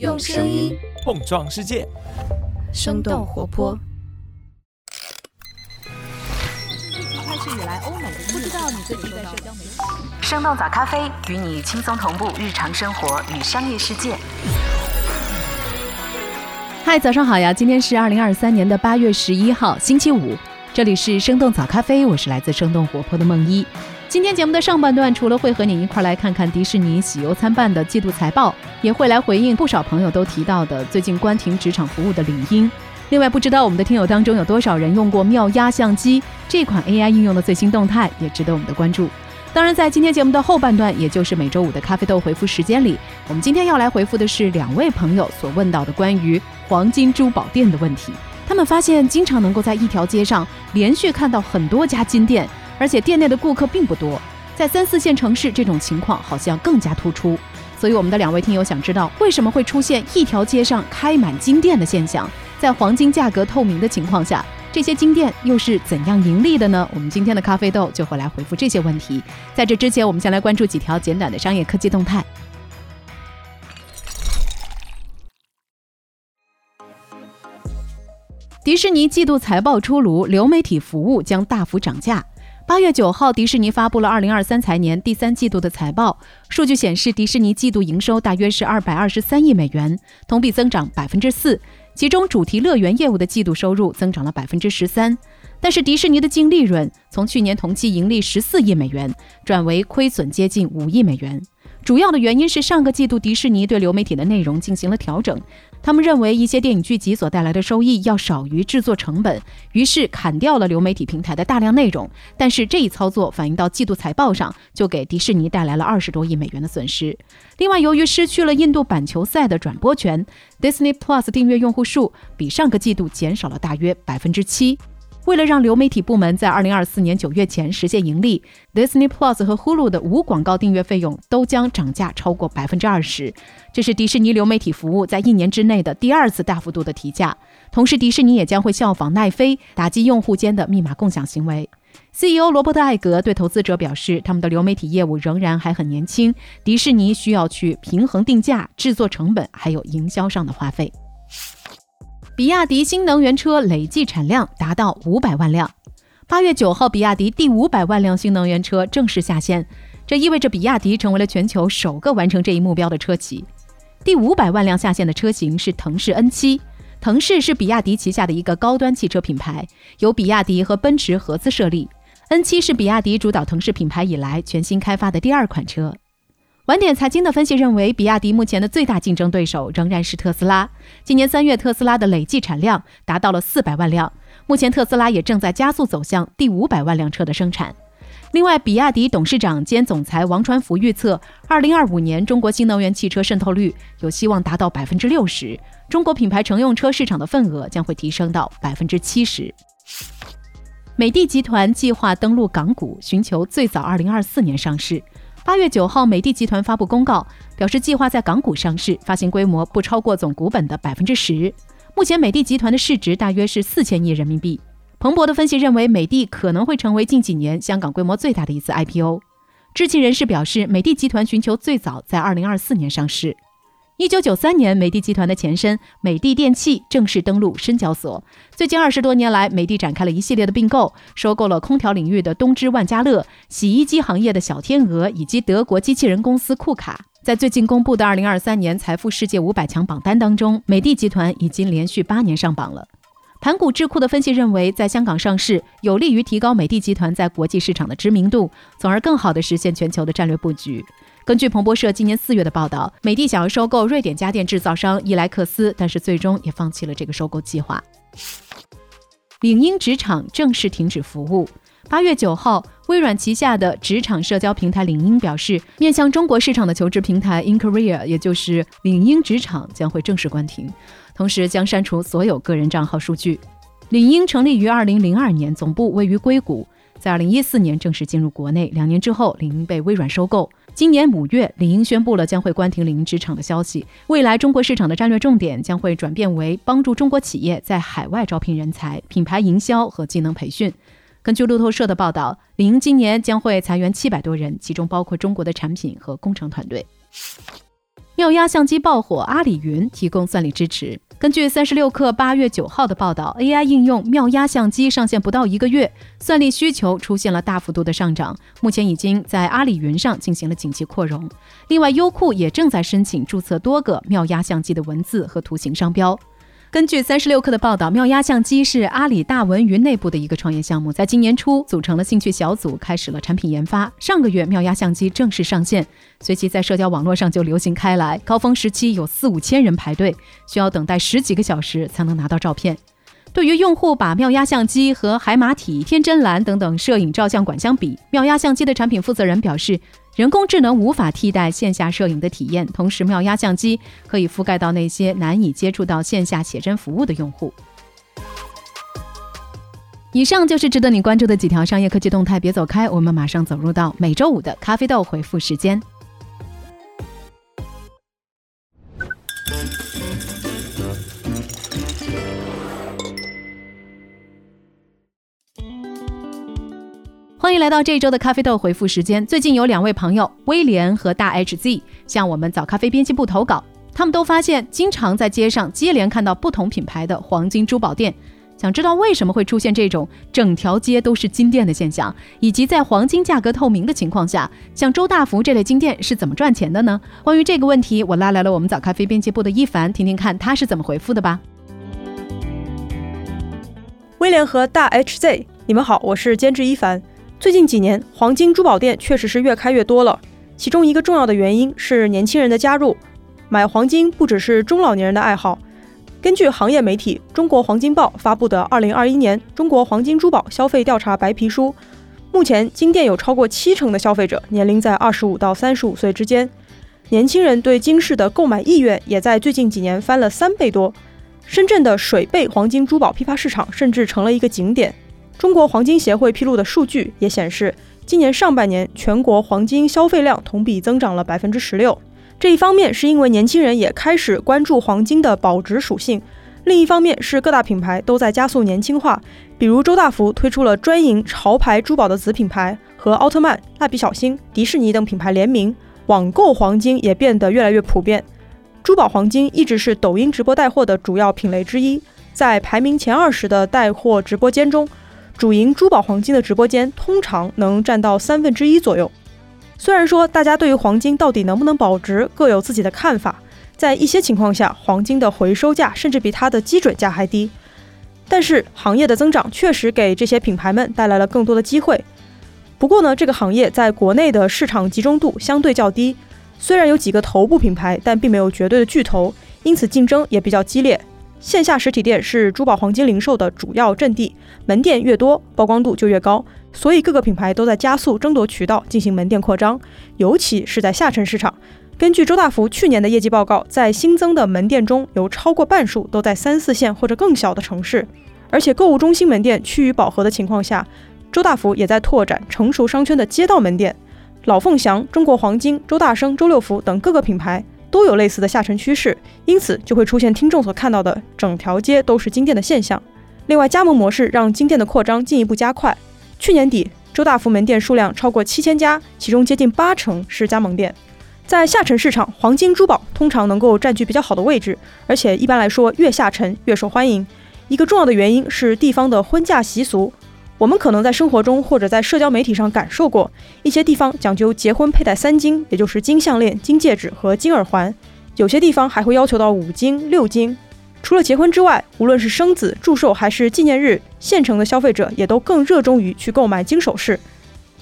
用声音碰撞世界，生动活泼。开始以来，欧美不知道你最近在社交媒体。生动早咖啡与你轻松同步日常生活与商业世界。嗨，早上好呀！今天是二零二三年的八月十一号，星期五。这里是生动早咖啡，我是来自生动活泼的梦一。今天节目的上半段，除了会和你一块来看看迪士尼喜忧参半的季度财报，也会来回应不少朋友都提到的最近关停职场服务的领英。另外，不知道我们的听友当中有多少人用过妙压相机这款 AI 应用的最新动态，也值得我们的关注。当然，在今天节目的后半段，也就是每周五的咖啡豆回复时间里，我们今天要来回复的是两位朋友所问到的关于黄金珠宝店的问题。他们发现，经常能够在一条街上连续看到很多家金店。而且店内的顾客并不多，在三四线城市，这种情况好像更加突出。所以，我们的两位听友想知道，为什么会出现一条街上开满金店的现象？在黄金价格透明的情况下，这些金店又是怎样盈利的呢？我们今天的咖啡豆就会来回复这些问题。在这之前，我们先来关注几条简短的商业科技动态。迪士尼季度财报出炉，流媒体服务将大幅涨价。八月九号，迪士尼发布了二零二三财年第三季度的财报。数据显示，迪士尼季度营收大约是二百二十三亿美元，同比增长百分之四。其中，主题乐园业务的季度收入增长了百分之十三。但是，迪士尼的净利润从去年同期盈利十四亿美元，转为亏损接近五亿美元。主要的原因是上个季度迪士尼对流媒体的内容进行了调整。他们认为一些电影剧集所带来的收益要少于制作成本，于是砍掉了流媒体平台的大量内容。但是这一操作反映到季度财报上，就给迪士尼带来了二十多亿美元的损失。另外，由于失去了印度板球赛的转播权，Disney Plus 订阅用户数比上个季度减少了大约百分之七。为了让流媒体部门在二零二四年九月前实现盈利，Disney Plus 和 Hulu 的无广告订阅费用都将涨价超过百分之二十。这是迪士尼流媒体服务在一年之内的第二次大幅度的提价。同时，迪士尼也将会效仿奈飞，打击用户间的密码共享行为。CEO 罗伯特·艾格对投资者表示，他们的流媒体业务仍然还很年轻，迪士尼需要去平衡定价、制作成本还有营销上的花费。比亚迪新能源车累计产量达到五百万辆。八月九号，比亚迪第五百万辆新能源车正式下线，这意味着比亚迪成为了全球首个完成这一目标的车企。第五百万辆下线的车型是腾势 N7。腾势是比亚迪旗下的一个高端汽车品牌，由比亚迪和奔驰合资设立。N7 是比亚迪主导腾势品牌以来全新开发的第二款车。晚点财经的分析认为，比亚迪目前的最大竞争对手仍然是特斯拉。今年三月，特斯拉的累计产量达到了四百万辆。目前，特斯拉也正在加速走向第五百万辆车的生产。另外，比亚迪董事长兼总裁王传福预测，二零二五年中国新能源汽车渗透率有希望达到百分之六十，中国品牌乘用车市场的份额将会提升到百分之七十。美的集团计划登陆港股，寻求最早二零二四年上市。八月九号，美的集团发布公告，表示计划在港股上市，发行规模不超过总股本的百分之十。目前，美的集团的市值大约是四千亿人民币。彭博的分析认为，美的可能会成为近几年香港规模最大的一次 IPO。知情人士表示，美的集团寻求最早在二零二四年上市。一九九三年，美的集团的前身美的电器正式登陆深交所。最近二十多年来，美的展开了一系列的并购，收购了空调领域的东芝万家乐、洗衣机行业的小天鹅以及德国机器人公司库卡。在最近公布的二零二三年财富世界五百强榜单当中，美的集团已经连续八年上榜了。盘古智库的分析认为，在香港上市有利于提高美的集团在国际市场的知名度，从而更好地实现全球的战略布局。根据彭博社今年四月的报道，美的想要收购瑞典家电制造商伊莱克斯，但是最终也放弃了这个收购计划。领英职场正式停止服务。八月九号，微软旗下的职场社交平台领英表示，面向中国市场的求职平台 InCareer，也就是领英职场，将会正式关停，同时将删除所有个人账号数据。领英成立于二零零二年，总部位于硅谷。在二零一四年正式进入国内，两年之后，领英被微软收购。今年五月，领英宣布了将会关停领英职场的消息。未来中国市场的战略重点将会转变为帮助中国企业在海外招聘人才、品牌营销和技能培训。根据路透社的报道，领英今年将会裁员七百多人，其中包括中国的产品和工程团队。妙压相机爆火，阿里云提供算力支持。根据三十六氪八月九号的报道，AI 应用妙压相机上线不到一个月，算力需求出现了大幅度的上涨，目前已经在阿里云上进行了紧急扩容。另外，优酷也正在申请注册多个妙压相机的文字和图形商标。根据三十六氪的报道，妙压相机是阿里大文娱内部的一个创业项目，在今年初组成了兴趣小组，开始了产品研发。上个月，妙压相机正式上线，随即在社交网络上就流行开来，高峰时期有四五千人排队，需要等待十几个小时才能拿到照片。对于用户把妙压相机和海马体、天真蓝等等摄影照相馆相比，妙压相机的产品负责人表示。人工智能无法替代线下摄影的体验，同时妙压相机可以覆盖到那些难以接触到线下写真服务的用户。以上就是值得你关注的几条商业科技动态，别走开，我们马上走入到每周五的咖啡豆回复时间。欢迎来到这一周的咖啡豆回复时间。最近有两位朋友威廉和大 HZ 向我们早咖啡编辑部投稿，他们都发现经常在街上接连看到不同品牌的黄金珠宝店，想知道为什么会出现这种整条街都是金店的现象，以及在黄金价格透明的情况下，像周大福这类金店是怎么赚钱的呢？关于这个问题，我拉来了我们早咖啡编辑部的一凡，听听看他是怎么回复的吧。威廉和大 HZ，你们好，我是监制一凡。最近几年，黄金珠宝店确实是越开越多了。其中一个重要的原因是年轻人的加入。买黄金不只是中老年人的爱好。根据行业媒体《中国黄金报》发布的《二零二一年中国黄金珠宝消费调查白皮书》，目前金店有超过七成的消费者年龄在二十五到三十五岁之间。年轻人对金饰的购买意愿也在最近几年翻了三倍多。深圳的水贝黄金珠宝批发市场甚至成了一个景点。中国黄金协会披露的数据也显示，今年上半年全国黄金消费量同比增长了百分之十六。这一方面是因为年轻人也开始关注黄金的保值属性，另一方面是各大品牌都在加速年轻化。比如周大福推出了专营潮牌珠宝的子品牌，和奥特曼、蜡笔小新、迪士尼等品牌联名，网购黄金也变得越来越普遍。珠宝黄金一直是抖音直播带货的主要品类之一，在排名前二十的带货直播间中。主营珠宝黄金的直播间通常能占到三分之一左右。虽然说大家对于黄金到底能不能保值各有自己的看法，在一些情况下，黄金的回收价甚至比它的基准价还低。但是行业的增长确实给这些品牌们带来了更多的机会。不过呢，这个行业在国内的市场集中度相对较低，虽然有几个头部品牌，但并没有绝对的巨头，因此竞争也比较激烈。线下实体店是珠宝黄金零售的主要阵地，门店越多，曝光度就越高，所以各个品牌都在加速争夺渠道进行门店扩张，尤其是在下沉市场。根据周大福去年的业绩报告，在新增的门店中有超过半数都在三四线或者更小的城市，而且购物中心门店趋于饱和的情况下，周大福也在拓展成熟商圈的街道门店。老凤祥、中国黄金、周大生、周六福等各个品牌。都有类似的下沉趋势，因此就会出现听众所看到的整条街都是金店的现象。另外，加盟模式让金店的扩张进一步加快。去年底，周大福门店数量超过七千家，其中接近八成是加盟店。在下沉市场，黄金珠宝通常能够占据比较好的位置，而且一般来说越下沉越受欢迎。一个重要的原因是地方的婚嫁习俗。我们可能在生活中或者在社交媒体上感受过，一些地方讲究结婚佩戴三金，也就是金项链、金戒指和金耳环；有些地方还会要求到五金、六金。除了结婚之外，无论是生子、祝寿还是纪念日，县城的消费者也都更热衷于去购买金首饰。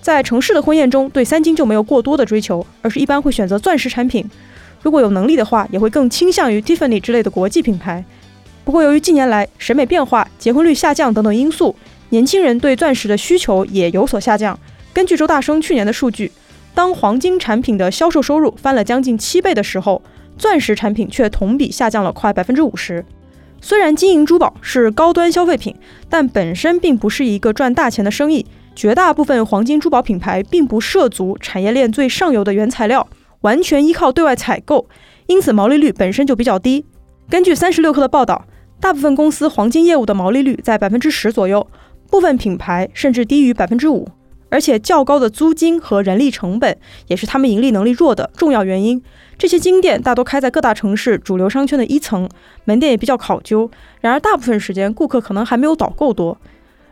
在城市的婚宴中，对三金就没有过多的追求，而是一般会选择钻石产品。如果有能力的话，也会更倾向于 Tiffany 之类的国际品牌。不过，由于近年来审美变化、结婚率下降等等因素，年轻人对钻石的需求也有所下降。根据周大生去年的数据，当黄金产品的销售收入翻了将近七倍的时候，钻石产品却同比下降了快百分之五十。虽然金银珠宝是高端消费品，但本身并不是一个赚大钱的生意。绝大部分黄金珠宝品牌并不涉足产业链最上游的原材料，完全依靠对外采购，因此毛利率本身就比较低。根据三十六氪的报道，大部分公司黄金业务的毛利率在百分之十左右。部分品牌甚至低于百分之五，而且较高的租金和人力成本也是他们盈利能力弱的重要原因。这些金店大多开在各大城市主流商圈的一层，门店也比较考究。然而，大部分时间顾客可能还没有导购多，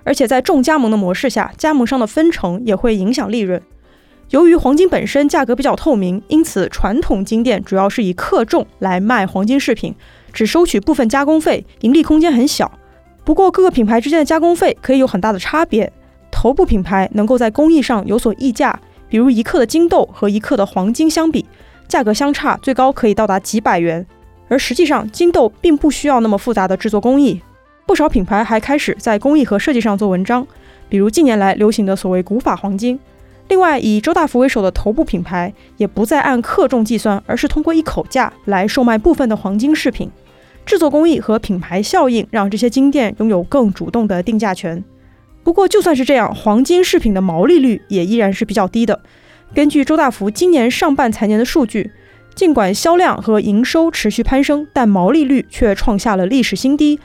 而且在重加盟的模式下，加盟商的分成也会影响利润。由于黄金本身价格比较透明，因此传统金店主要是以克重来卖黄金饰品，只收取部分加工费，盈利空间很小。不过，各个品牌之间的加工费可以有很大的差别。头部品牌能够在工艺上有所溢价，比如一克的金豆和一克的黄金相比。价格相差最高可以到达几百元，而实际上金豆并不需要那么复杂的制作工艺。不少品牌还开始在工艺和设计上做文章，比如近年来流行的所谓古法黄金。另外，以周大福为首的头部品牌也不再按克重计算，而是通过一口价来售卖部分的黄金饰品。制作工艺和品牌效应让这些金店拥有更主动的定价权。不过，就算是这样，黄金饰品的毛利率也依然是比较低的。根据周大福今年上半财年的数据，尽管销量和营收持续攀升，但毛利率却创下了历史新低。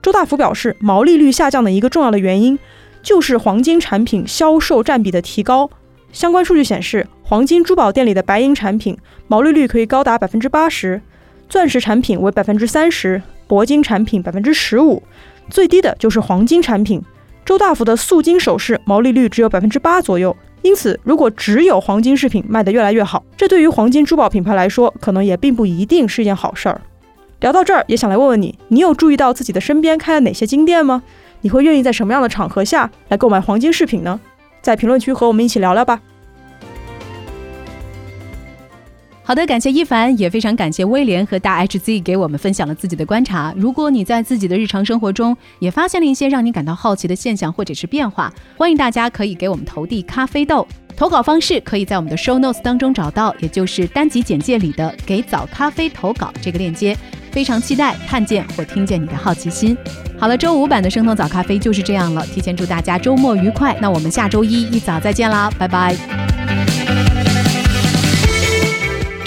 周大福表示，毛利率下降的一个重要的原因就是黄金产品销售占比的提高。相关数据显示，黄金珠宝店里的白银产品毛利率可以高达百分之八十，钻石产品为百分之三十，铂金产品百分之十五，最低的就是黄金产品。周大福的素金首饰毛利率只有百分之八左右。因此，如果只有黄金饰品卖得越来越好，这对于黄金珠宝品牌来说，可能也并不一定是一件好事儿。聊到这儿，也想来问问你，你有注意到自己的身边开了哪些金店吗？你会愿意在什么样的场合下来购买黄金饰品呢？在评论区和我们一起聊聊吧。好的，感谢一凡，也非常感谢威廉和大 HZ 给我们分享了自己的观察。如果你在自己的日常生活中也发现了一些让你感到好奇的现象或者是变化，欢迎大家可以给我们投递咖啡豆。投稿方式可以在我们的 Show Notes 当中找到，也就是单集简介里的“给早咖啡投稿”这个链接。非常期待看见或听见你的好奇心。好了，周五版的生动早咖啡就是这样了。提前祝大家周末愉快，那我们下周一一早再见啦，拜拜。